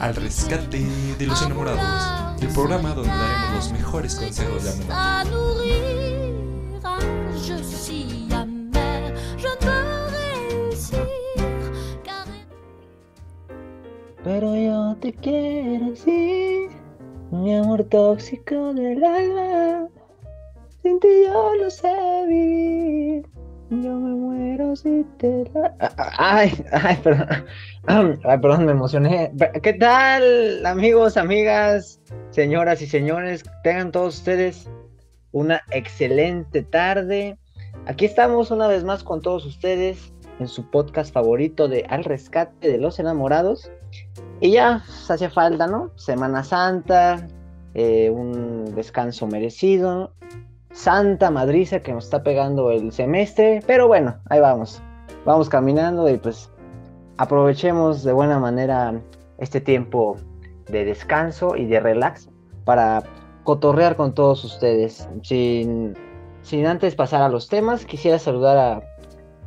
al rescate de los enamorados, el programa donde daremos los mejores consejos de amor. Pero yo te quiero así, mi amor tóxico del alma. Sin ti yo no sé vivir. Yo me muero si te la... Ay, ay, perdón. Ay, perdón, me emocioné. ¿Qué tal, amigos, amigas, señoras y señores? Tengan todos ustedes una excelente tarde. Aquí estamos una vez más con todos ustedes en su podcast favorito de Al Rescate de los Enamorados. Y ya, se pues, hace falta, ¿no? Semana Santa, eh, un descanso merecido. Santa madriza que nos está pegando el semestre, pero bueno, ahí vamos. Vamos caminando y pues aprovechemos de buena manera este tiempo de descanso y de relax para cotorrear con todos ustedes. Sin, sin antes pasar a los temas, quisiera saludar a,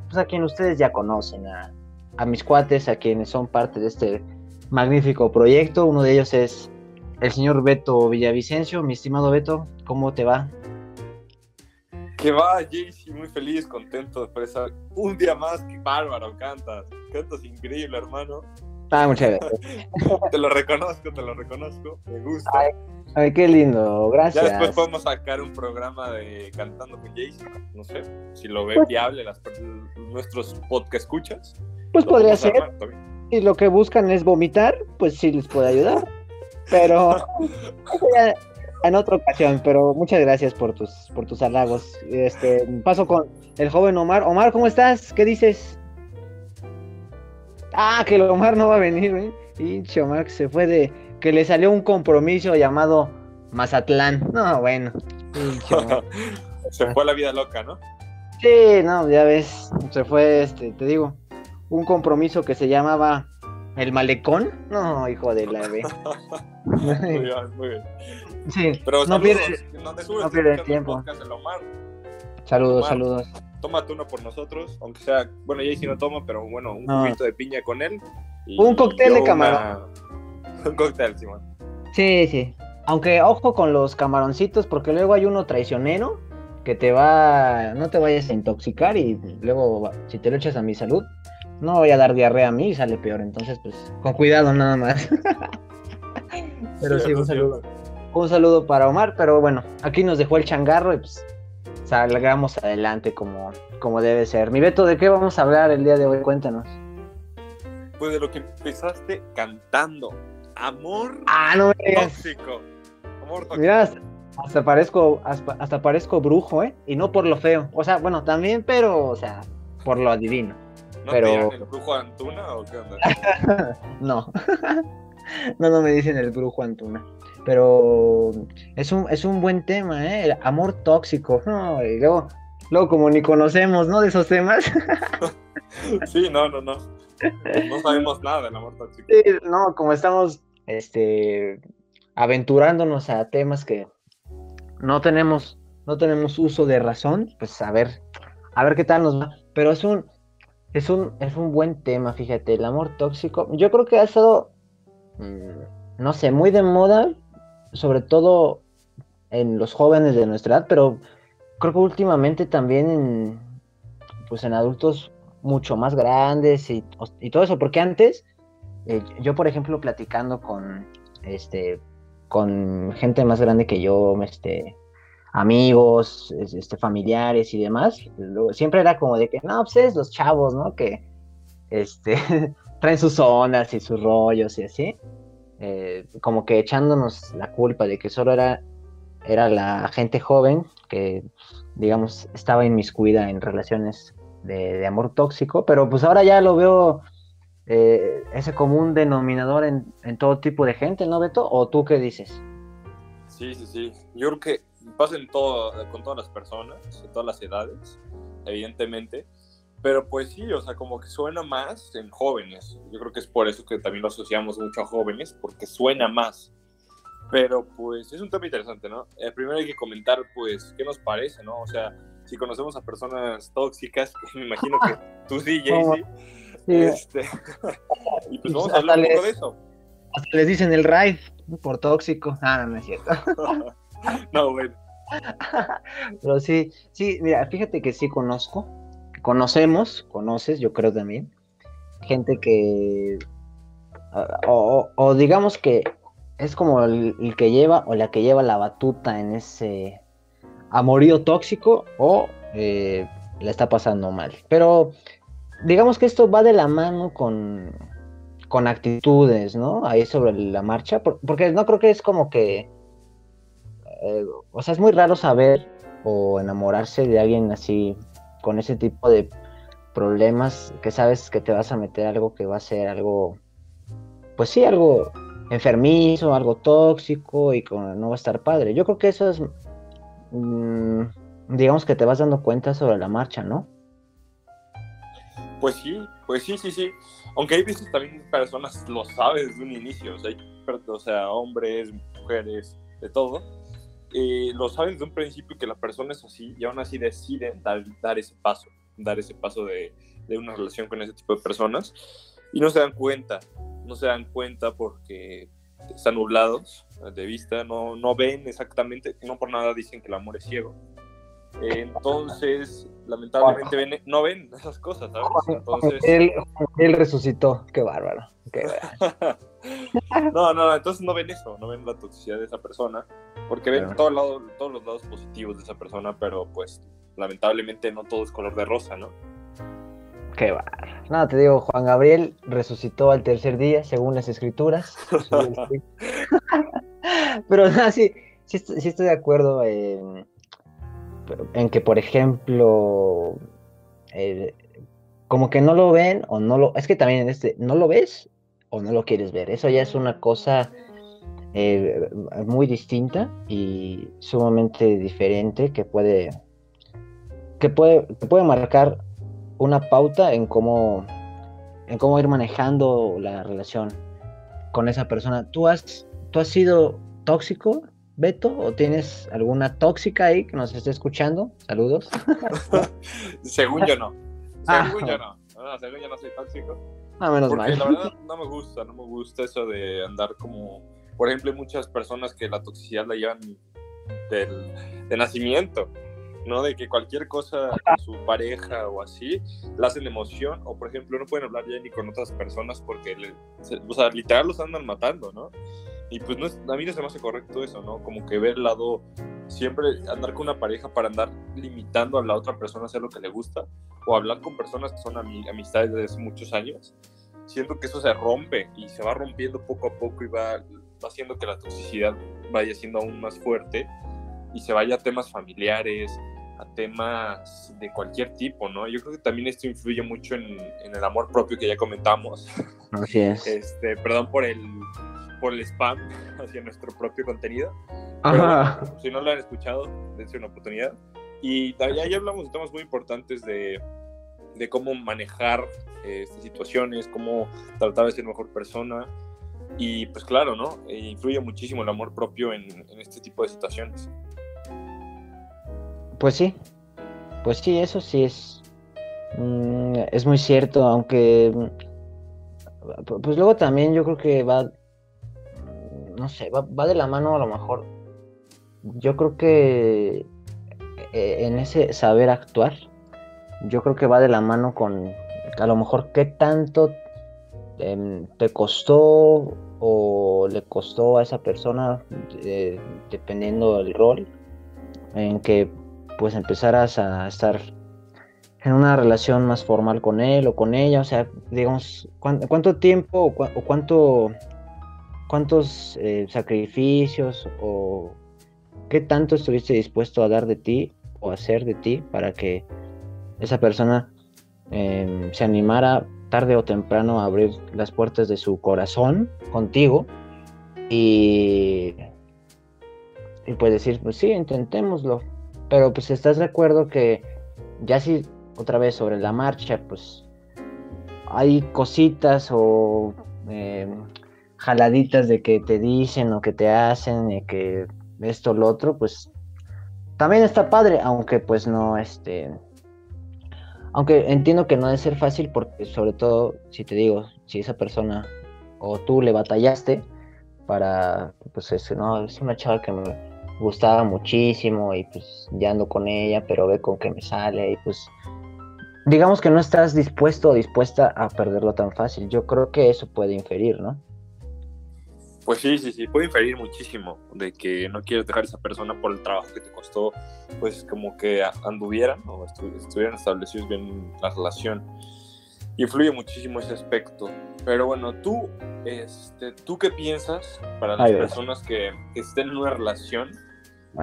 pues, a quien ustedes ya conocen, a, a mis cuates, a quienes son parte de este magnífico proyecto. Uno de ellos es el señor Beto Villavicencio. Mi estimado Beto, ¿cómo te va? Que va, Jaycee, muy feliz, contento de expresar un día más. que bárbaro cantas. Cantas increíble, hermano. Ah, muchas gracias. te lo reconozco, te lo reconozco. Me gusta. Ay, qué lindo, gracias. Ya después podemos sacar un programa de cantando con Jaycee. No sé si lo ven pues viable las, nuestros podcast escuchas. Pues podría ser. si lo que buscan es vomitar, pues sí les puede ayudar. Pero en otra ocasión, pero muchas gracias por tus, por tus halagos. Este, paso con el joven Omar. Omar, ¿cómo estás? ¿Qué dices? Ah, que el Omar no va a venir, ¿eh? Pinche Omar que se fue de. que le salió un compromiso llamado Mazatlán. No, bueno. se fue la vida loca, ¿no? Sí, no, ya ves. Se fue, este, te digo, un compromiso que se llamaba ¿El malecón? No, hijo de la B. muy bien, muy bien. Sí, pero no pierde, no pierde tiempo. Saludos, saludos. Tómate uno por nosotros, aunque sea, bueno, ya no toma, pero bueno, un poquito de piña con él. un cóctel de camarón. Un cóctel, Simón. Sí, sí. Aunque ojo con los camaroncitos, porque luego hay uno traicionero que te va, no te vayas a intoxicar y luego si te lo echas a mi salud, no voy a dar diarrea a mí y sale peor. Entonces, pues, con cuidado nada más. pero sí, un saludo. Un saludo para Omar, pero bueno, aquí nos dejó el changarro y pues salgamos adelante como, como debe ser. Mi Beto, ¿de qué vamos a hablar el día de hoy? Cuéntanos. Pues de lo que empezaste cantando. Amor ah, no tóxico. Amor tóxico. Mira, hasta, parezco, hasta, parezco brujo, ¿eh? Y no por lo feo. O sea, bueno, también, pero, o sea, por lo adivino. ¿No pero... te el brujo Antuna o qué onda? no. no, no me dicen el brujo Antuna. Pero es un, es un buen tema, ¿eh? El amor tóxico. No, y luego, luego, como ni conocemos, ¿no? De esos temas. sí, no, no, no. No sabemos nada del amor tóxico. Sí, no, como estamos este, aventurándonos a temas que no tenemos, no tenemos uso de razón, pues a ver, a ver qué tal nos va. Pero es un, es un, es un buen tema, fíjate, el amor tóxico. Yo creo que ha estado, mm, no sé, muy de moda sobre todo en los jóvenes de nuestra edad, pero creo que últimamente también en, pues en adultos mucho más grandes y, todo eso, porque antes eh, yo, por ejemplo, platicando con, este, con gente más grande que yo, este, amigos, este, familiares y demás, siempre era como de que, no, pues es los chavos, ¿no? Que, este, traen sus ondas y sus rollos y así. Eh, como que echándonos la culpa de que solo era, era la gente joven que, digamos, estaba inmiscuida en relaciones de, amor tóxico, pero pues ahora ya lo veo eh, ese común denominador en, todo tipo de gente, ¿no, Beto? ¿O tú qué dices? Sí, sí, sí. Yo creo que pasa en todo, con todas las personas, en todas las edades, evidentemente. Pero pues sí, o sea, como que suena más en jóvenes. Yo creo que es por eso que también lo asociamos mucho a jóvenes, porque suena más. Pero pues es un tema interesante, ¿no? Eh, primero hay que comentar, pues, qué nos parece, ¿no? O sea, si conocemos a personas tóxicas, me imagino que tú sí, Jaycee. Sí. Este, Y pues vamos a hablar un poco de eso. Hasta les dicen el raid por tóxico. Ah, no, no es cierto. no, bueno. Pero sí, sí, mira, fíjate que sí conozco, conocemos, conoces, yo creo también, gente que, o, digamos que es como el, que lleva o la que lleva la batuta en ese amorío tóxico o eh, la está pasando mal. Pero digamos que esto va de la mano con, con actitudes, ¿no? Ahí sobre la marcha, por- porque no creo que es como que eh, o sea, es muy raro saber o enamorarse de alguien así, con ese tipo de problemas, que sabes que te vas a meter algo que va a ser algo, pues sí, algo enfermizo, algo tóxico y que no va a estar padre. Yo creo que eso es, mm, digamos que te vas dando cuenta sobre la marcha, ¿no? Pues sí, pues sí, sí, sí. Aunque hay veces también personas lo saben desde un inicio, o sea, hay o sea, hombres, mujeres, de todo, eh, lo saben desde un principio que la persona es así y aún así deciden dar, dar ese paso, dar ese paso de, de una relación con ese tipo de personas y no se dan cuenta, no se dan cuenta porque están nublados de vista, no, no ven exactamente, no por nada dicen que el amor es ciego. Entonces, lamentablemente ven- no ven esas cosas, ¿sabes? Entonces, Él, él resucitó, qué bárbaro. qué bárbaro. no, no, entonces no ven eso, no ven la toxicidad de esa persona, porque ven Claro. todo lado- todos los lados positivos de esa persona, pero pues lamentablemente no todo es color de rosa, ¿no? Qué bárbaro. No, te digo, Juan Gabriel resucitó al tercer día, según las escrituras. Pero no, sí, sí, estoy, sí estoy de acuerdo en, en que, por ejemplo, eh, como que no lo ven o no lo... Es que también este, no lo ves o no lo quieres ver. Eso ya es una cosa eh, muy distinta y sumamente diferente que puede, que puede, que puede marcar una pauta en cómo, en cómo ir manejando la relación con esa persona. ¿Tú has, tú has sido tóxico, Beto? ¿O tienes alguna tóxica ahí que nos esté escuchando? Saludos. Según yo no. Ah. Según yo no. No, según yo no soy tóxico. No, menos Porque mal. la verdad no me gusta, no me gusta eso de andar como, por ejemplo, hay muchas personas que la toxicidad la llevan del, de nacimiento, ¿no? De que cualquier cosa con su pareja o así, la hacen emoción, o por ejemplo, no pueden hablar ya ni con otras personas porque, le- se- o sea, literal los andan matando, ¿no? Y pues no es- a mí no se me hace correcto eso, ¿no? Como que ver el lado, siempre andar con una pareja para andar limitando a la otra persona a hacer lo que le gusta, o hablar con personas que son ami- amistades desde hace muchos años, siento que eso se rompe y se va rompiendo poco a poco y va, va haciendo que la toxicidad vaya siendo aún más fuerte y se vaya a temas familiares, a temas de cualquier tipo, ¿no? Yo creo que también esto influye mucho en, en el amor propio que ya comentamos. Así es. Este, perdón por el, por el spam hacia nuestro propio contenido. Ajá. bueno, si no lo han escuchado, dense una oportunidad. Y ya hablamos de temas muy importantes de, de cómo manejar eh, estas situaciones, cómo tratar de ser mejor persona. Y pues claro, ¿no? E influye muchísimo el amor propio en, en este tipo de situaciones. Pues sí, pues sí, eso sí es, mm, es muy cierto, aunque, mm, pu- pues luego también yo creo que va, no sé, va, va de la mano a lo mejor, yo creo que eh, en ese saber actuar, yo creo que va de la mano con a lo mejor qué tanto em, te costó o le costó a esa persona, eh, dependiendo del rol, en que pues empezaras a estar en una relación más formal con él o con ella, o sea, digamos, ¿cuán- ¿cuánto tiempo o cuánto, cuántos eh, sacrificios o qué tanto estuviste dispuesto a dar de ti o hacer de ti para que esa persona em, se animara tarde o temprano a abrir las puertas de su corazón contigo y, y pues decir, pues sí, intentémoslo, pero pues estás de acuerdo que ya si otra vez sobre la marcha, pues hay cositas o eh, jaladitas de que te dicen o que te hacen, y que esto lo otro, pues también está padre, aunque pues no, este, aunque entiendo que no debe ser fácil porque sobre todo, si te digo, si esa persona o tú le batallaste para, pues es, no, es una chava que me gustaba muchísimo y pues ya ando con ella, pero ve con que me sale y pues digamos que no estás dispuesto o dispuesta a perderlo tan fácil. Yo creo que eso puede inferir, ¿no? Pues sí, sí, sí, puede inferir muchísimo de que no quieres dejar a esa persona por el trabajo que te costó, pues como que anduvieran o estuvieran establecidos bien la relación. Influye muchísimo ese aspecto. Pero bueno, tú, este, ¿tú qué piensas para las personas que, estén en una relación?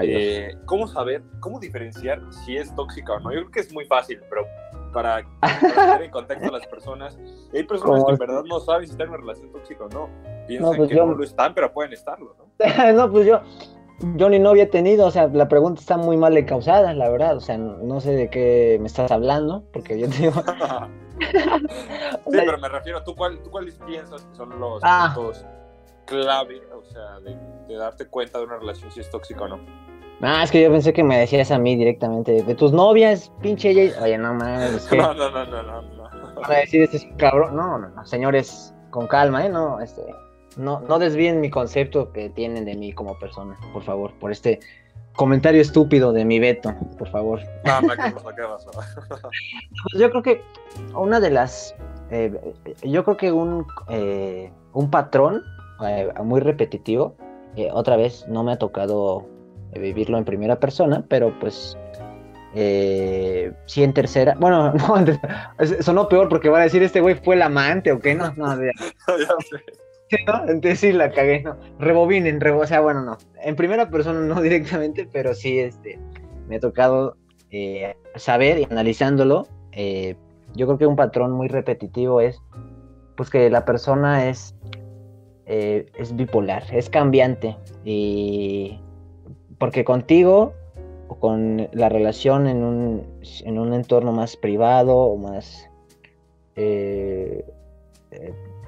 Eh, ¿Cómo saber, cómo diferenciar si es tóxica o no? Yo creo que es muy fácil, pero para, poner en contexto a las personas. hay personas que en verdad no saben si están en una relación tóxica o no. Piensan pues que no lo están, pero pueden estarlo, ¿no? no, pues yo, yo ni novia he tenido, o sea, la pregunta está muy mal causada, la verdad, o sea, no, sé de qué me estás hablando, porque yo te digo... sí, pero me refiero, ¿tú, cuál, ¿tú cuáles piensas que son los ah. puntos clave, o sea, de, de darte cuenta de una relación si es tóxica o no? Ah, es que yo pensé que me decías a mí directamente, de tus novias, pinche Oye, no mames. No, no, no, no, no, no. Para decir, este es un cabrón. No, no, no, señores, con calma, ¿eh? No, este, no, no desvíen mi concepto que tienen de mí como persona, por favor, por este comentario estúpido de mi Beto, por favor. Pues yo creo que una de las, eh, yo creo que un, eh, un patrón eh, muy repetitivo, otra vez no me ha tocado vivirlo en primera persona, pero pues eh, sí en tercera. Bueno, no, sonó peor porque van a decir este güey fue el amante o qué, no, no, ya. Sí, ¿no? Entonces sí la cagué, no. Rebobinen, rebo o sea, bueno, no. En primera persona no directamente, pero sí este, me ha tocado eh, saber y analizándolo. Eh, yo creo que un patrón muy repetitivo es pues que la persona es, eh, es bipolar, es cambiante y porque contigo o con la relación en un, en un entorno más privado o más,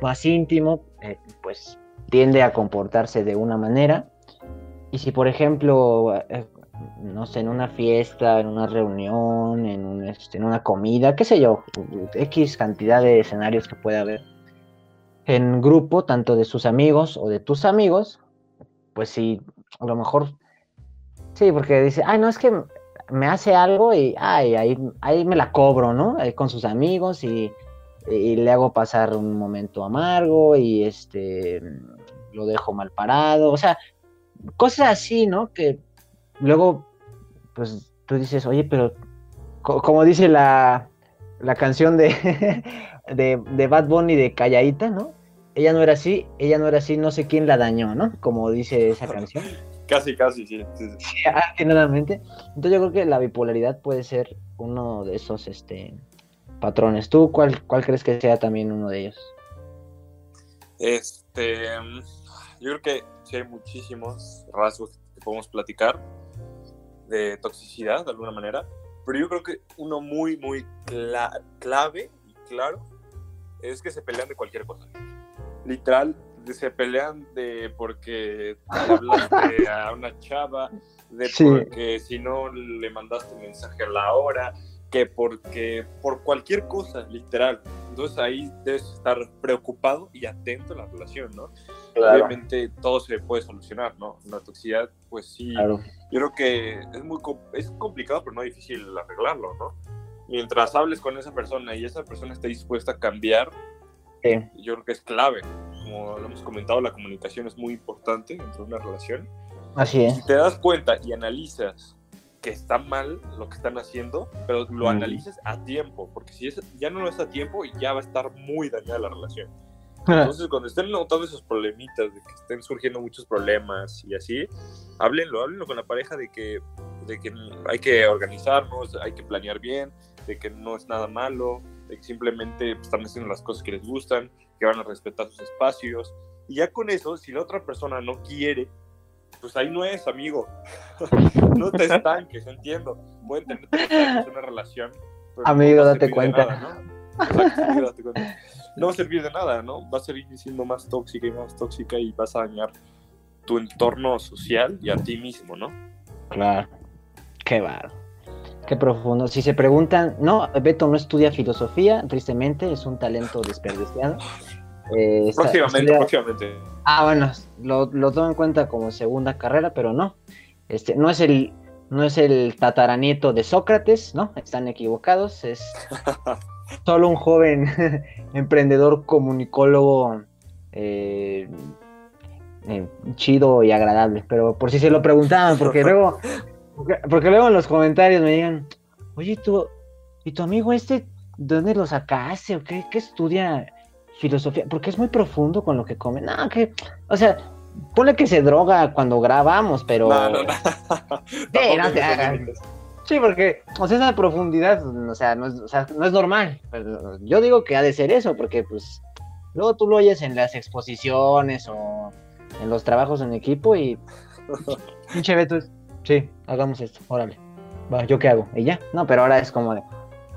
más íntimo, eh, pues tiende a comportarse de una manera. Y si, por ejemplo, no sé, en una fiesta, en una reunión, en, este, en una comida, qué sé yo, X cantidad de escenarios que puede haber en grupo, tanto de sus amigos o de tus amigos, pues si a lo mejor Sí, porque dice, ay, no, es que me hace algo y ay, ahí, ahí me la cobro, ¿no? Con sus amigos y, le hago pasar un momento amargo y este lo dejo mal parado. O sea, cosas así, ¿no? Que luego, pues tú dices, oye, pero como dice la, la canción de, de, de Bad Bunny de Calladita, ¿no? Ella no era así, ella no era así, no sé quién la dañó, ¿no? Como dice esa canción. Casi, casi, sí. sí, Entonces yo creo que la bipolaridad puede ser uno de esos este, patrones. ¿Tú cuál, cuál crees que sea también uno de ellos? Este, yo creo que sí hay muchísimos rasgos que podemos platicar de toxicidad de alguna manera, pero yo creo que uno muy, muy clave y claro es que se pelean de cualquier cosa. Literal, se pelean de porque hablaste a una chava, de porque si no le mandaste un mensaje a la hora, que porque por cualquier cosa, literal. Entonces ahí debes estar preocupado y atento a la relación, ¿no? Obviamente todo se puede solucionar, ¿no? La toxicidad, pues sí, yo creo que es muy es complicado, pero no difícil arreglarlo, ¿no? Mientras hables con esa persona y esa persona esté dispuesta a cambiar, yo creo que es clave como lo hemos comentado, la comunicación es muy importante dentro de una relación. Así es. Si te das cuenta y analizas que está mal lo que están haciendo, pero lo analizas a tiempo, porque si es, ya no lo es a tiempo, ya va a estar muy dañada la relación. Entonces, cuando estén notando esos problemitas, de que estén surgiendo muchos problemas y así, háblenlo, háblenlo con la pareja de que, de que hay que organizarnos, hay que planear bien, de que no es nada malo, de que simplemente están haciendo las cosas que les gustan, que van a respetar sus espacios. Y ya con eso, si la otra persona no quiere, pues ahí no es, amigo. no te estanques, entiendo. Pueden tener una relación. Amigo, date cuenta. ¿no? no va a servir de nada, ¿no? Va a seguir siendo más tóxica y más tóxica y vas a dañar tu entorno social y a ti mismo, ¿no? Claro. Qué barro. Qué profundo. Si se preguntan, no, Beto no estudia filosofía, tristemente, es un talento desperdiciado. Eh, próximamente, próximamente. Ah, bueno, lo, lo tomo en cuenta como segunda carrera, pero no. Este, no es el, no es el tataranieto de Sócrates, ¿no? Están equivocados, es solo un joven emprendedor comunicólogo eh, eh, chido y agradable. Pero por si se lo preguntaban, porque luego, porque, luego en los comentarios me digan, oye, tú, ¿y tu amigo este, dónde lo sacaste? ¿O qué, qué estudia filosofía? Porque es muy profundo con lo que come. No, que, o sea, Pone que se droga cuando grabamos, pero. No, no, no. sí, no te hagas. Sí, porque, o sea, esa profundidad, o sea, no es, o sea, no es normal. yo digo que ha de ser eso, porque, pues, luego tú lo oyes en las exposiciones o en los trabajos en equipo y. Pinche Beto, sí, hagamos esto, órale. Va, ¿yo qué hago? Y ya. No, pero ahora es como de.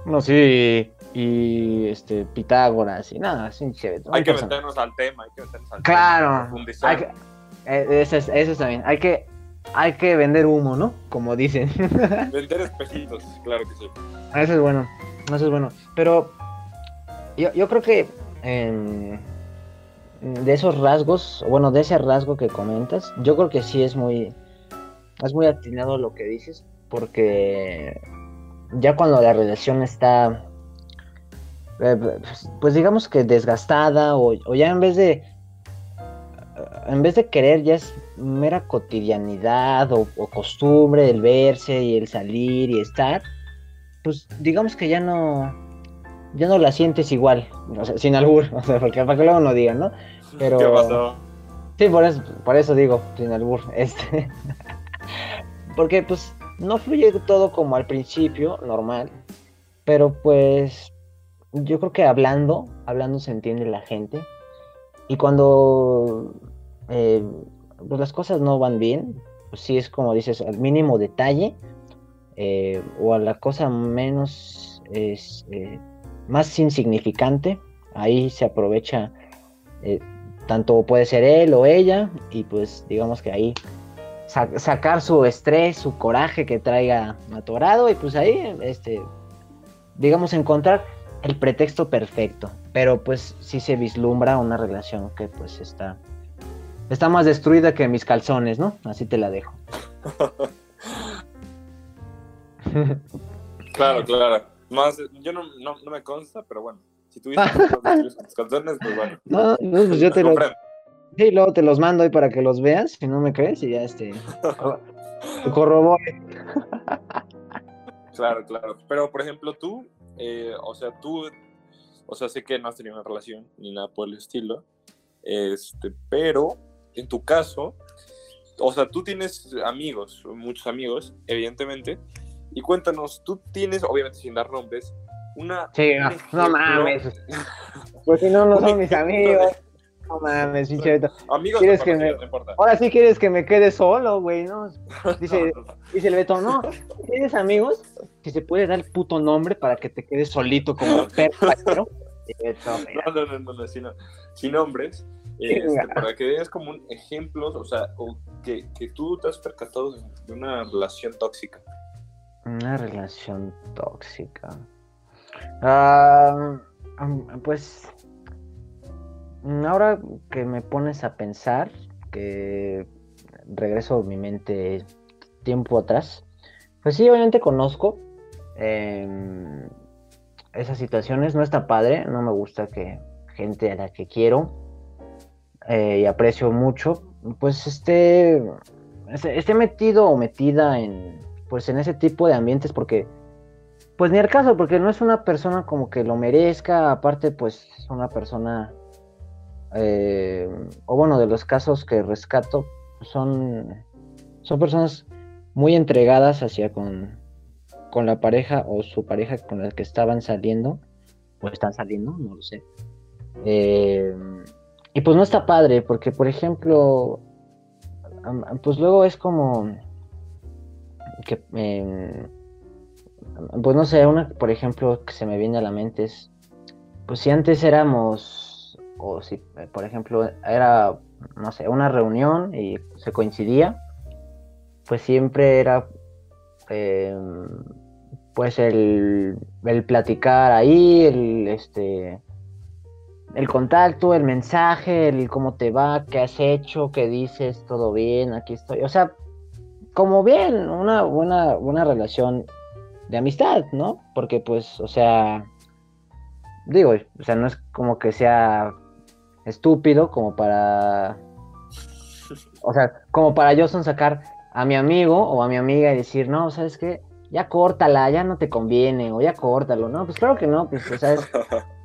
No, sí, y este Pitágoras y nada, sí, chévere. Hay que meternos al tema, hay que meternos al claro, tema. Claro, eh, eso, es, eso también. Hay que, hay que vender humo, ¿no? Como dicen. Vender espejitos, claro que sí. Eso es bueno, eso es bueno. Pero yo, yo creo que em, de esos rasgos, bueno, de ese rasgo que comentas, yo creo que sí es muy, es muy atinado lo que dices, porque ya cuando la relación está pues, pues digamos que desgastada o, ya en vez de en vez de querer ya es mera cotidianidad o, costumbre el verse y el salir y estar, pues digamos que ya no ya no la sientes igual, sin albur, o sea, porque para que luego no digan, ¿no? Pero ¿Qué pasó? Sí, por eso, por eso digo, sin albur, este porque pues no fluye todo como al principio, normal, pero pues yo creo que hablando, hablando se entiende la gente. Y cuando eh, pues las cosas no van bien, pues sí es como dices, al mínimo detalle, eh, o a la cosa menos, es, eh, más insignificante, ahí se aprovecha, tanto puede ser él o ella, y pues digamos que ahí sacar su estrés, su coraje que traiga atorado, y pues ahí, este, digamos, encontrar el pretexto perfecto, pero pues sí se vislumbra una relación que pues está está más destruida que mis calzones, ¿no? Así te la dejo. claro, claro. Más, yo no, no, no, me consta, pero bueno, si tuviste tus calzones, pues bueno. No, no pues yo te los... Sí, luego te los mando ahí para que los veas, si no me crees, y ya este... corrobore. claro, claro. Pero, por ejemplo, tú, eh, o sea, tú, o sea, sé que no has tenido una relación ni nada por el estilo, este, pero en tu caso, o sea, tú tienes amigos, muchos amigos, evidentemente, y cuéntanos, tú tienes, obviamente sin dar nombres, una... Sí, no, mames, pues si no, no son mis amigos. No mames, pinche Amigos, ¿Quieres que me... Ahora sí quieres que me quede solo, güey, ¿no? Dice, dice el Beto, no, ¿tienes amigos? Si se puede dar el puto nombre para que te quedes solito como perro, No, no, no, no, no, sin, sin nombres. Este, para que veas como un ejemplo, o sea, que, que tú te has percatado de una relación tóxica. Una relación tóxica. Ah, pues ahora que me pones a pensar, que regreso mi mente tiempo atrás, pues sí, obviamente conozco em, esas situaciones, no está padre, no me gusta que gente a la que quiero eh, y aprecio mucho, pues esté, esté metido o metida en, pues en ese tipo de ambientes porque pues ni el caso, porque no es una persona como que lo merezca, aparte pues es una persona eh, o bueno, de los casos que rescato, son, son personas muy entregadas hacia con, con la pareja o su pareja con la que estaban saliendo, o están saliendo, no lo sé. Eh, y pues no está padre, porque por ejemplo, pues luego es como que, em, pues no sé, una, por ejemplo, que se me viene a la mente es, pues si antes éramos o si, eh, por ejemplo, era, no sé, una reunión y se coincidía, pues siempre era, em, pues el, el platicar ahí, el este el contacto, el mensaje, el cómo te va, qué has hecho, qué dices, todo bien, aquí estoy. O sea, como bien, una buena, buena relación de amistad, ¿no? Porque pues, o sea, digo, o sea, no es como que sea estúpido como para, o sea, como para yo sacar a mi amigo o a mi amiga y decir, no, ¿sabes qué? Ya córtala, ya no te conviene, o ya córtalo, ¿no? Pues claro que no, pues, o sea,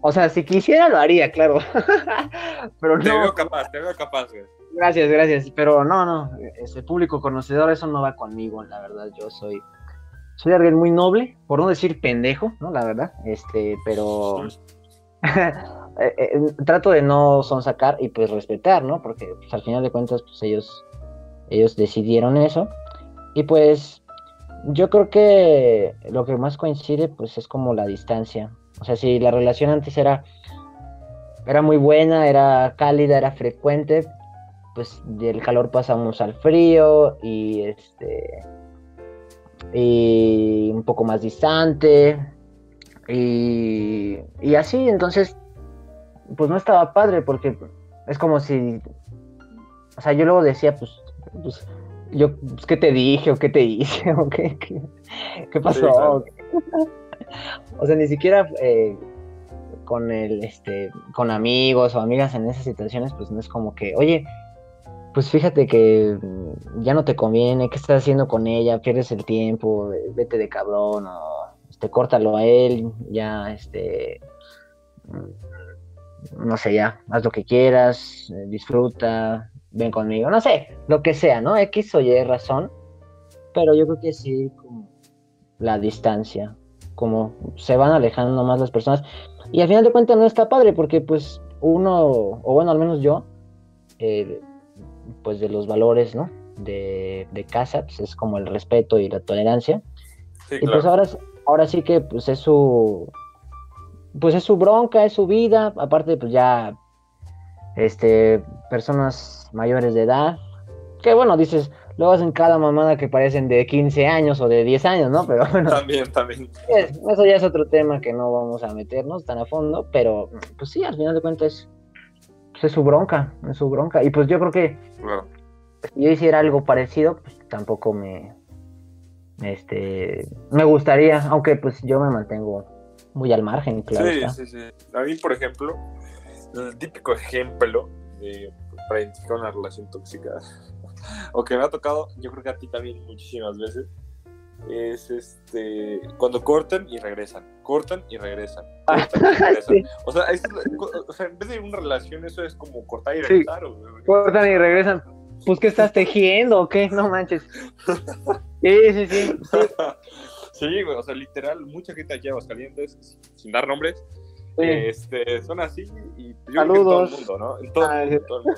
O sea, si quisiera lo haría, claro. pero no. Te veo capaz, te veo capaz, güey. Gracias, gracias. Pero no, no. Ese público conocedor, eso no va conmigo, la verdad. Yo soy. Soy alguien muy noble, por no decir pendejo, ¿no? La verdad. Este, pero. Eh, eh, trato de no sonsacar y pues respetar, ¿no? Porque pues, al final de cuentas, pues ellos. Ellos decidieron eso. Y pues. Yo creo que lo que más coincide, pues es como la distancia o sea, si la relación antes era, era muy buena, era cálida, era frecuente, pues del calor pasamos al frío y este y un poco más distante y, y así entonces pues no estaba padre porque es como si o sea yo luego decía pues, pues yo pues, qué te dije o qué te hice o qué, qué, pasó o sea, ni siquiera eh, con el, este, con amigos o amigas en esas situaciones, pues no es como que, oye, pues fíjate que ya no te conviene, ¿qué estás haciendo con ella? Pierdes el tiempo, vete de cabrón, o este, córtalo a él, ya, este, no sé, ya, haz lo que quieras, disfruta, ven conmigo, no sé, lo que sea, ¿no? X o Y razón, pero yo creo que sí, como la distancia, como se van alejando más las personas. Y al final de cuentas no está padre porque pues uno, o bueno, al menos yo, eh, pues de los valores, ¿no? De, de casa, pues es como el respeto y la tolerancia. y pues ahora, ahora sí que pues es su, pues es su bronca, es su vida, aparte pues ya, este, personas mayores de edad, que bueno, dices, Luego hacen cada mamada que parecen de 15 años o de 10 años, ¿no? Pero bueno. También, también. eso ya es otro tema que no vamos a meternos tan a fondo, pero pues sí, al final de cuentas pues es su bronca, es su bronca. Y pues yo creo que si yo hiciera algo parecido, pues tampoco me, este, me gustaría, aunque pues yo me mantengo muy al margen, claro. Sí, sí, sí. A mí, por ejemplo, el típico ejemplo de para identificar una relación tóxica o que me ha tocado, yo creo que a ti también muchísimas veces, es este cuando cortan y regresan, cortan y regresan, cortan y regresan. o, sea, o, sea, en vez de una relación, eso es como cortar y regresar. cortan y regresan. Pues que estás tejiendo o qué, no manches. Sí, sí, sí. Sí, güey, o sea, literal, mucha gente aquí en Aguascalientes, sin dar nombres, este, son así y yo Saludos. en todo el mundo, ¿no? En todo, ah, en todo el mundo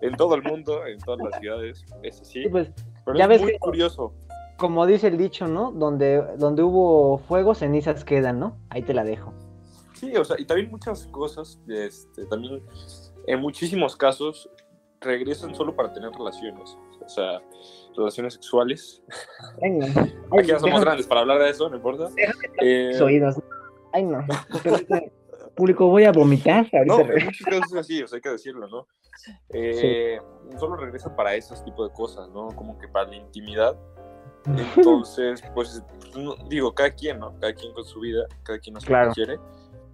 en todo el mundo, en todas las ciudades, es así. pues, pero ya es ves muy que, curioso. Como dice el dicho, ¿no? Donde, donde hubo fuego, cenizas quedan, ¿no? Ahí te la dejo. Sí, o sea, y también muchas cosas, este, también en muchísimos casos regresan solo para tener relaciones, o sea, relaciones sexuales. Venga. Aquí ya somos grandes para hablar de eso, no importa. Eh... oídos. Ay, no. Público, voy a vomitar. No, en muchos casos es así, o sea, hay que decirlo, ¿no? Eh, Solo regresan para esos tipos de cosas, ¿no? Como que para la intimidad. Entonces, pues, digo, cada quien, ¿no? Cada quien con su vida, cada quien lo que quiere.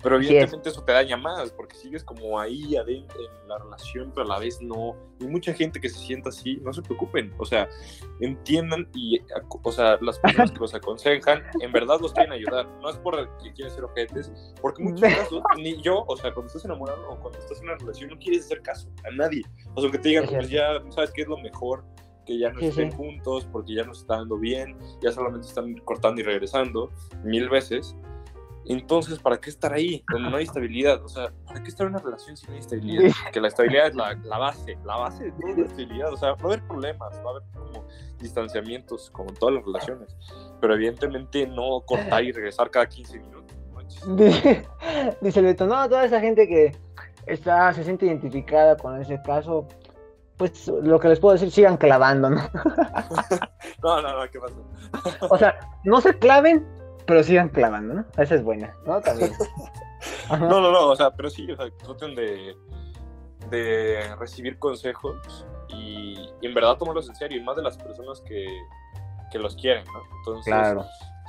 Pero evidentemente eso te daña más, porque sigues como ahí adentro en la relación, pero a la vez no. Y mucha gente que se sienta así, no se preocupen, o sea, entiendan y, o sea, las personas que los aconsejan, en verdad los quieren ayudar. No es por que quieren ser ojetes, porque muchos casos, ni yo, o sea, cuando estás enamorado o cuando estás en una relación, no quieres hacer caso a nadie. O sea, que te digan, pues ya sabes qué es lo mejor, que ya no estén juntos porque ya no se está dando bien, ya solamente están cortando y regresando mil veces. Entonces, ¿para qué estar ahí donde no hay estabilidad? O sea, ¿para qué estar en una relación si no hay estabilidad? Que la estabilidad es la, la base, la base de toda la estabilidad. O sea, va a haber problemas, va a haber como distanciamientos, como en todas las relaciones. Pero evidentemente no cortar y regresar cada 15 minutos. Dice, dice Beto, no, toda esa gente que está, se siente identificada con ese caso, pues lo que les puedo decir, sigan clavando, ¿no? no, no, no, ¿qué pasó? o sea, no se claven, pero sigan clavando, ¿no? Esa es buena, ¿no? También. no, no, no, o sea, pero sí, o sea, traten de, de recibir consejos y, en verdad tomarlos en serio, y más de las personas que, que los quieren, ¿no? Entonces, claro.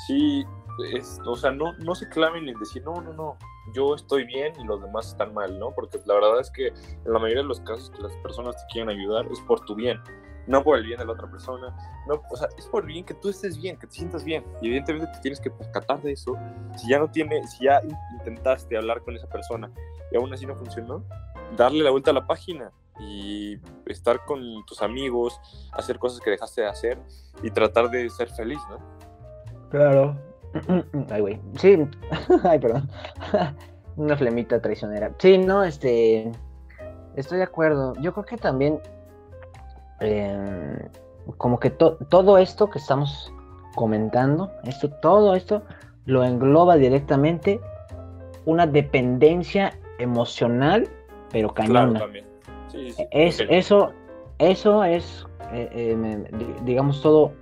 sí, es, o sea, no, no se claven en decir, no, no, no, yo estoy bien y los demás están mal, ¿no? Porque la verdad es que en la mayoría de los casos que las personas te quieren ayudar es por tu bien, no por el bien de la otra persona, no, o sea, es por bien que tú estés bien, que te sientas bien. Y evidentemente te tienes que percatar de eso. Si ya no tiene, si ya intentaste hablar con esa persona y aún así no funcionó, darle la vuelta a la página y estar con tus amigos, hacer cosas que dejaste de hacer y tratar de ser feliz, ¿no? Claro, Ay, güey. Sí. Ay, perdón. Una flemita traicionera. Sí, no, este. Estoy de acuerdo. Yo creo que también. Em, como que todo esto que estamos comentando, esto, todo esto lo engloba directamente una dependencia emocional, pero cañona. Claro, también. Sí, sí, es, Eso, eso es, eh, eh, digamos, todo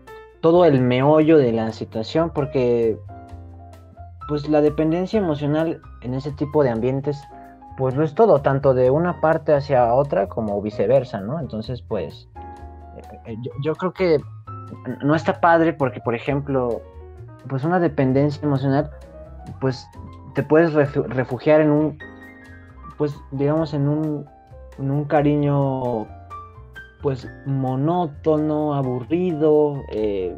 todo el meollo de la situación porque pues la dependencia emocional en ese tipo de ambientes pues no es todo, tanto de una parte hacia otra como viceversa, ¿no? Entonces pues eh, yo, creo que no está padre porque por ejemplo pues una dependencia emocional pues te puedes refugiar en un pues digamos en un, un cariño pues monótono, aburrido, eh,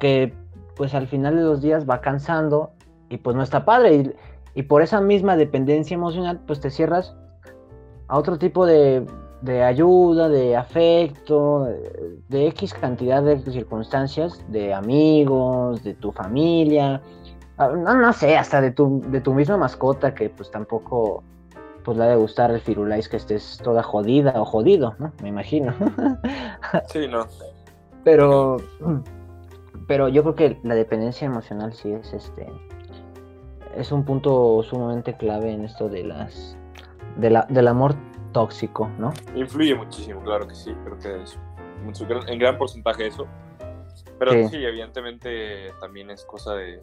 que pues al final de los días va cansando y pues no está padre. Y, por esa misma dependencia emocional pues te cierras a otro tipo de, de ayuda, de afecto, de, X cantidad de circunstancias, de amigos, de tu familia, ah, no, no sé, hasta de tu, de tu misma mascota que pues tampoco pues le ha de gustar el firulais que estés toda jodida o jodido, ¿no? Me imagino. Sí, no. Pero, pero yo creo que la dependencia emocional sí es este, es un punto sumamente clave en esto de las, de la, del amor tóxico, ¿no? Influye muchísimo, claro que sí, creo que es en gran porcentaje eso. Pero sí, evidentemente también es cosa de,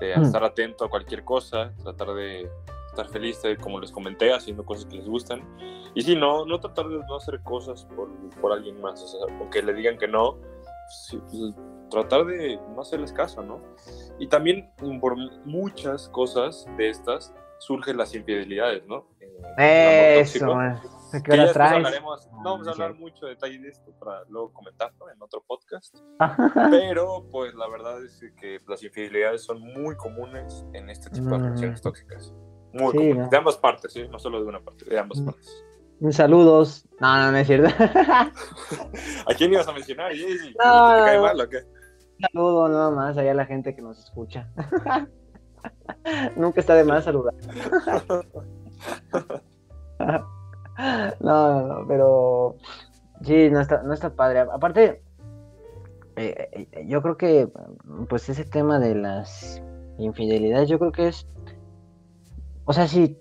de mm. estar atento a cualquier cosa, tratar de estar feliz, eh, como les comenté, haciendo cosas que les gustan. Y sí, no, no tratar de no hacer cosas por, por alguien más, o sea, aunque le digan que no, pues, tratar de no hacerles caso, ¿no? Y también por muchas cosas de estas surgen las infidelidades, ¿no? Eh, Eso, ¿Qué las hablaremos, no vamos a hablar mucho de detalle de esto para luego comentarlo en otro podcast. pero, pues, la verdad es que las infidelidades son muy comunes en este tipo de relaciones tóxicas. Muy De ambas partes, ¿sí? No solo de una parte, de ambas mm. partes. Saludos. No, no, no es cierto. ¿A quién ibas a mencionar, Jaycee? No, ¿Te cae mal o qué? Saludo nada más allá a la gente que nos escucha. Nunca está de más saludar. No, no, no, pero sí, no está, no está padre. Aparte, eh, eh, yo creo que pues ese tema de las infidelidades, yo creo que es o sea, si,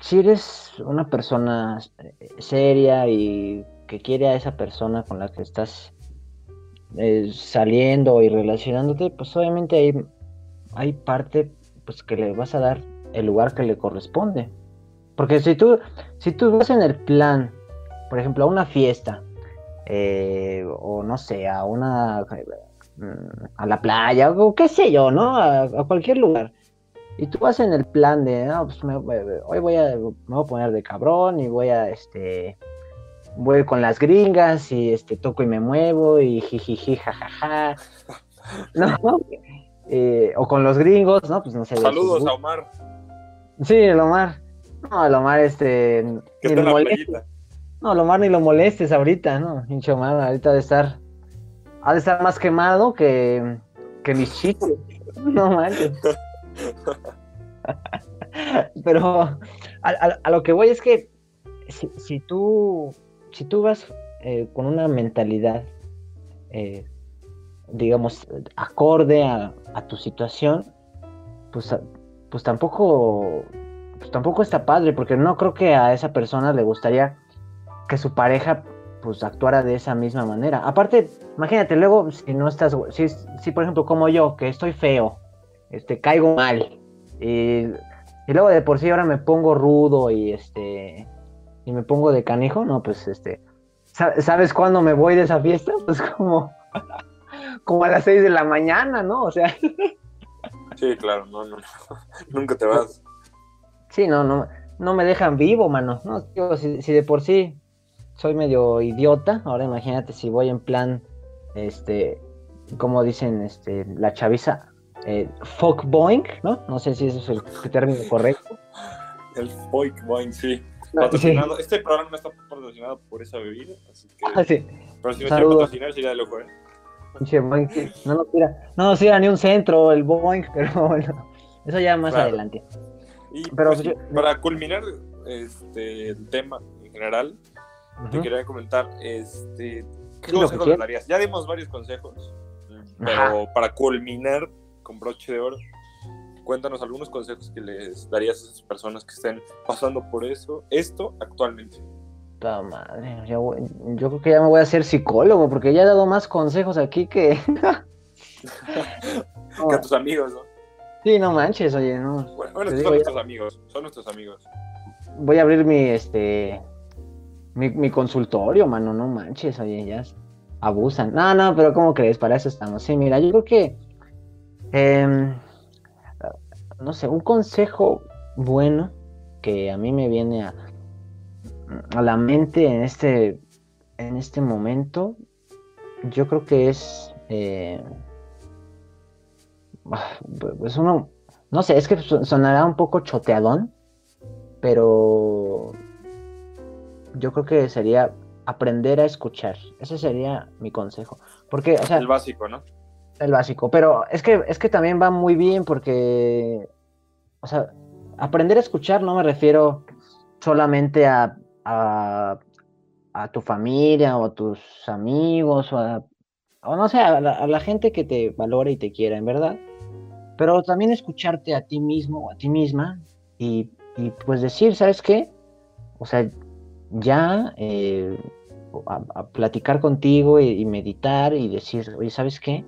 si eres una persona eh, seria y que quiere a esa persona con la que estás saliendo y relacionándote, pues obviamente hay, hay parte pues que le vas a dar el lugar que le corresponde. Porque si tú, si tú vas en el plan, por ejemplo, a una fiesta, eh, o no sé, a una mm, a la playa, o qué sé yo, ¿no? a cualquier lugar. Y tú vas en el plan de, no, pues me, hoy voy a, me voy a poner de cabrón y voy a, este, voy con las gringas y, este, toco y me muevo y jijiji, jajaja. ¿No? Eh, o con los gringos, ¿no? Pues no sé. Saludos a Omar. Sí, el Omar. No, el Omar, este. Que No, el Omar ni lo molestes ahorita, ¿no? Hincho Omar, ahorita de estar. Ha de estar más quemado que, que mis chicos. No manches. Pero a, lo que voy es que si, tú, si tú vas eh, con una mentalidad, eh, digamos, acorde a, tu situación, pues, pues tampoco, pues tampoco está padre, porque no creo que a esa persona le gustaría que su pareja pues actuara de esa misma manera. Aparte, imagínate, luego si no estás, si, si por ejemplo como yo, que estoy feo, este, caigo mal, y, y luego de por sí ahora me pongo rudo y este, y me pongo de canijo, no, pues este, sa- ¿sabes cuándo me voy de esa fiesta? Pues como, como a las 6 de la mañana, ¿no? O sea, Sí, claro, no, no. Nunca te vas. Sí, no, no, no me dejan vivo, mano, no, digo, si, si de por sí soy medio idiota, ahora imagínate si voy en plan, este, como dicen, este, la chaviza, eh, fuck boing, ¿no? No sé si ese es el término correcto. El Foik Boing, sí. No, Patrocinado. Este programa no está patrocinado por esa bebida, así que. Ah, sí. Pero si me quiere Saludos. patrocinar, sería de loco, ¿eh? No nos tira, no nos tira ni un centro el Boeing, pero bueno, eso ya más Claro. adelante. Y Pero pues, para culminar este, el tema en general, te quería comentar, este, ¿qué Sí, consejos le darías? Ya dimos varios consejos, pero Ajá. para culminar con broche de oro, cuéntanos algunos consejos que les darías a esas personas que estén pasando por eso, esto actualmente. Puta madre, ya voy- yo creo que ya me voy a hacer psicólogo porque ya he dado más consejos aquí que... Que a tus amigos, ¿no? Sí, no manches, oye, no. Bueno, bueno, son nuestros amigos, son nuestros amigos. Voy a abrir mi, este, mi, mi consultorio, mano, no manches, oye, ya abusan. No, no, pero ¿cómo crees? Para eso estamos. Sí, mira, yo creo que, em, no sé, un consejo bueno que a mí me viene a, a la mente en este, en este momento, yo creo que es, eh, pues uno, no sé, es que sonará un poco choteadón, pero yo creo que sería aprender a escuchar. Ese sería mi consejo. Porque, o sea, El básico, ¿no? el básico, pero es que, es que también va muy bien porque, o sea, aprender a escuchar no me refiero solamente a, a, a tu familia o a tus amigos o a, o no sé, a la, a la gente que te valora y te quiera, en verdad. Pero también escucharte a ti mismo o a ti misma y, y pues decir, ¿sabes qué? O sea, ya eh, a, a platicar contigo y, y meditar y decir, oye, ¿sabes qué?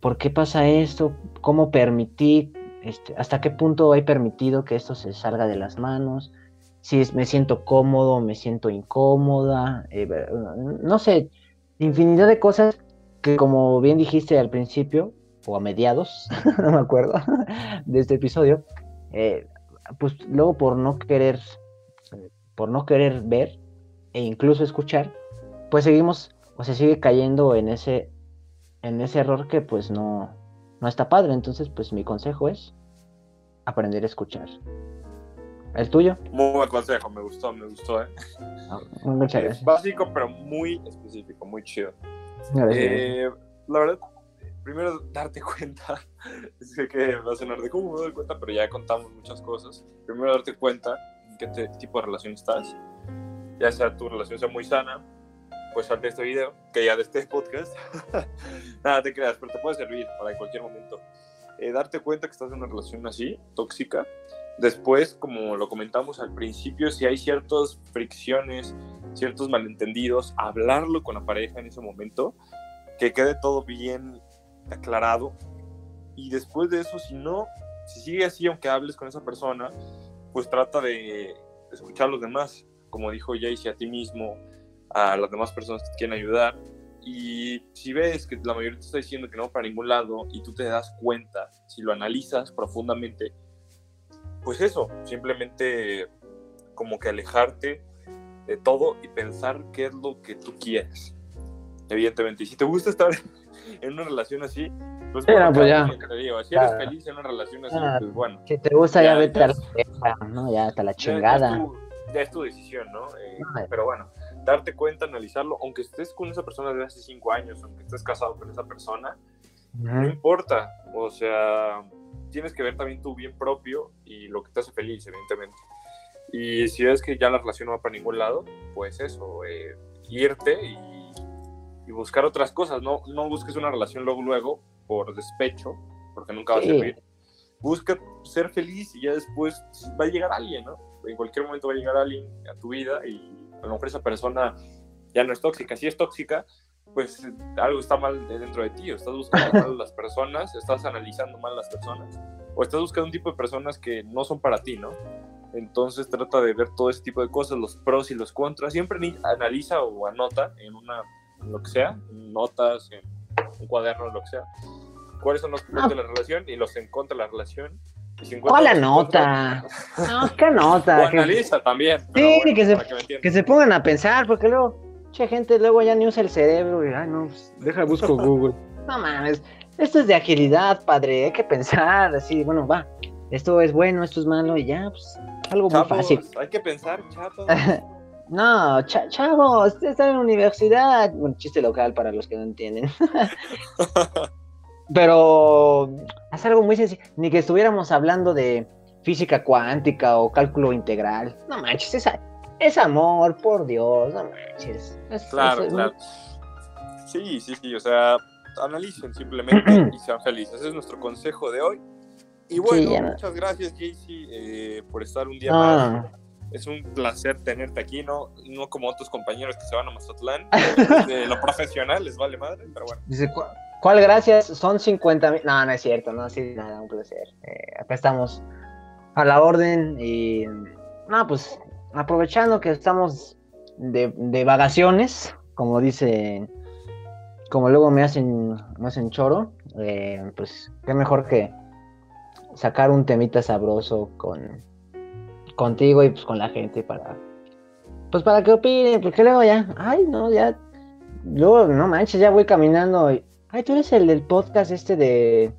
¿Por qué pasa esto? ¿Cómo permití? Este, ¿Hasta qué punto he permitido que esto se salga de las manos? Si es- me siento cómodo, me siento incómoda, eh, no sé, infinidad de cosas que como bien dijiste al principio, o a mediados, no me acuerdo, de este episodio, eh, pues luego por no querer, eh, por no querer ver e incluso escuchar, pues seguimos o se sigue cayendo en ese en ese error que pues no, no está padre. Entonces, pues mi consejo es aprender a escuchar. ¿El tuyo? Muy buen consejo, me gustó, me gustó, ¿eh? Ah, Muchas Es gracias. básico, pero muy específico, muy chido. Eh, la verdad, primero darte cuenta, es que, va a sonar de cómo me doy cuenta, pero ya contamos muchas cosas. Primero darte cuenta en qué tipo de relación estás, ya sea tu relación sea muy sana, pues salte este video, que ya de este podcast. Nada, te creas, pero te puede servir para en cualquier momento. Eh, darte cuenta que estás en una relación así, tóxica. Después, como lo comentamos al principio, si hay ciertas fricciones, ciertos malentendidos, hablarlo con la pareja en ese momento, que quede todo bien aclarado. Y después de eso, si no, si sigue así, aunque hables con esa persona, pues trata de escuchar a los demás, como dijo Jaycee, a ti mismo, a las demás personas que te quieren ayudar. Y si ves que la mayoría te está diciendo que no para ningún lado y tú te das cuenta, si lo analizas profundamente, pues eso, simplemente como que alejarte de todo y pensar qué es lo que tú quieres. Evidentemente, y si te gusta estar en una relación así, pues, Sí, no, pues ya. digo, si eres Ya. feliz en una relación así, Ah, pues bueno, Si te gusta, ya, ya, vete a la ¿no? Ya hasta la chingada. Ya, es tu, ya es tu decisión, ¿no? Eh, pero bueno, darte cuenta, analizarlo, aunque estés con esa persona desde hace cinco años, aunque estés casado con esa persona, no Ujú. importa, o sea, tienes que ver también tu bien propio y lo que te hace feliz, evidentemente. Y si ves que ya la relación no va para ningún lado, pues eso, eh, irte y, y buscar otras cosas, no, no busques una relación luego, luego, por despecho, porque nunca va Sí. a servir. Busca ser feliz y ya después va a llegar alguien, ¿no? En cualquier momento va a llegar alguien a tu vida y a lo mejor esa persona ya no es tóxica. Si es tóxica, pues algo está mal dentro de ti, o estás buscando mal las personas, estás analizando mal las personas, o estás buscando un tipo de personas que no son para ti, ¿no? Entonces trata de ver todo ese tipo de cosas, los pros y los contras. Siempre analiza o anota en una, en lo que sea, en notas, en un cuaderno, lo que sea, cuáles son los pros de la relación y los en contra de la relación. ¿Cuál la nota? No, qué nota. o que- analiza también. Sí, bueno, que se- que que se pongan a pensar, porque luego, mucha gente luego ya ni usa el cerebro y, ay, no, pues, deja, busco Google. No mames, esto es de agilidad, padre, hay que pensar, así, bueno, va, esto es bueno, esto es malo, y ya, pues, algo muy Chavos, fácil. hay que pensar, chavos. No, cha- chavos, usted está en la universidad. Bueno, chiste local para los que no entienden. Pero es algo muy sencillo. Ni que estuviéramos hablando de física cuántica o cálculo integral. No manches, es, es amor, por Dios, no manches. Es- Claro, es- claro. Sí, sí, sí, o sea, analicen simplemente y sean felices. Ese es nuestro consejo de hoy. Y bueno, muchas gracias, Jaycee, eh, por estar un día más. Es un placer tenerte aquí, ¿no? No como otros compañeros que se van a Mazatlán. De lo profesional les vale madre, pero bueno. Dice, "¿Cu- ¿cuál gracias? Son 50 mil. No, no es cierto, no, sí, nada, un placer. Eh, acá estamos a la orden y, no, pues, aprovechando que estamos de, de vacaciones, como dicen, como luego me hacen, me hacen choro, eh, pues, qué mejor que sacar un temita sabroso con contigo y pues con la gente para, pues para que opinen, porque luego ya, ay, no, ya Luego, no manches, ya voy caminando. y, Ay, tú eres el del podcast este de.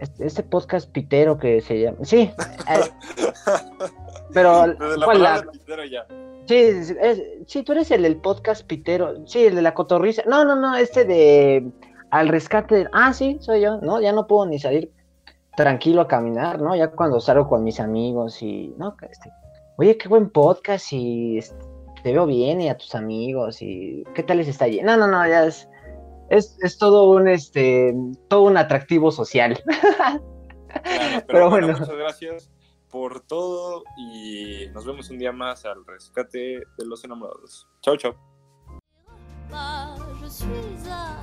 Este, este podcast pitero que se llama. Sí. eh, pero. Desde la ¿cuál la- palabra pitero ya. Sí, es- es- sí, tú eres el del podcast pitero. Sí, el de la cotorriza. No, no, no, este de. Al rescate. Ah, sí, soy yo. No, ya no puedo ni salir tranquilo a caminar, ¿no? Ya cuando salgo con mis amigos y. No, este. Oye, qué buen podcast y. este, te veo bien y a tus amigos y. ¿Qué tal les está yendo? No, no, no, ya es. Es, es todo un este todo un atractivo social. Claro, pero, Pero bueno, bueno. muchas gracias por todo y nos vemos un día más al rescate de los enamorados. Chao, chao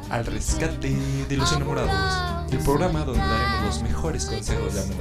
al rescate de los enamorados, el programa donde daremos los mejores consejos de amor.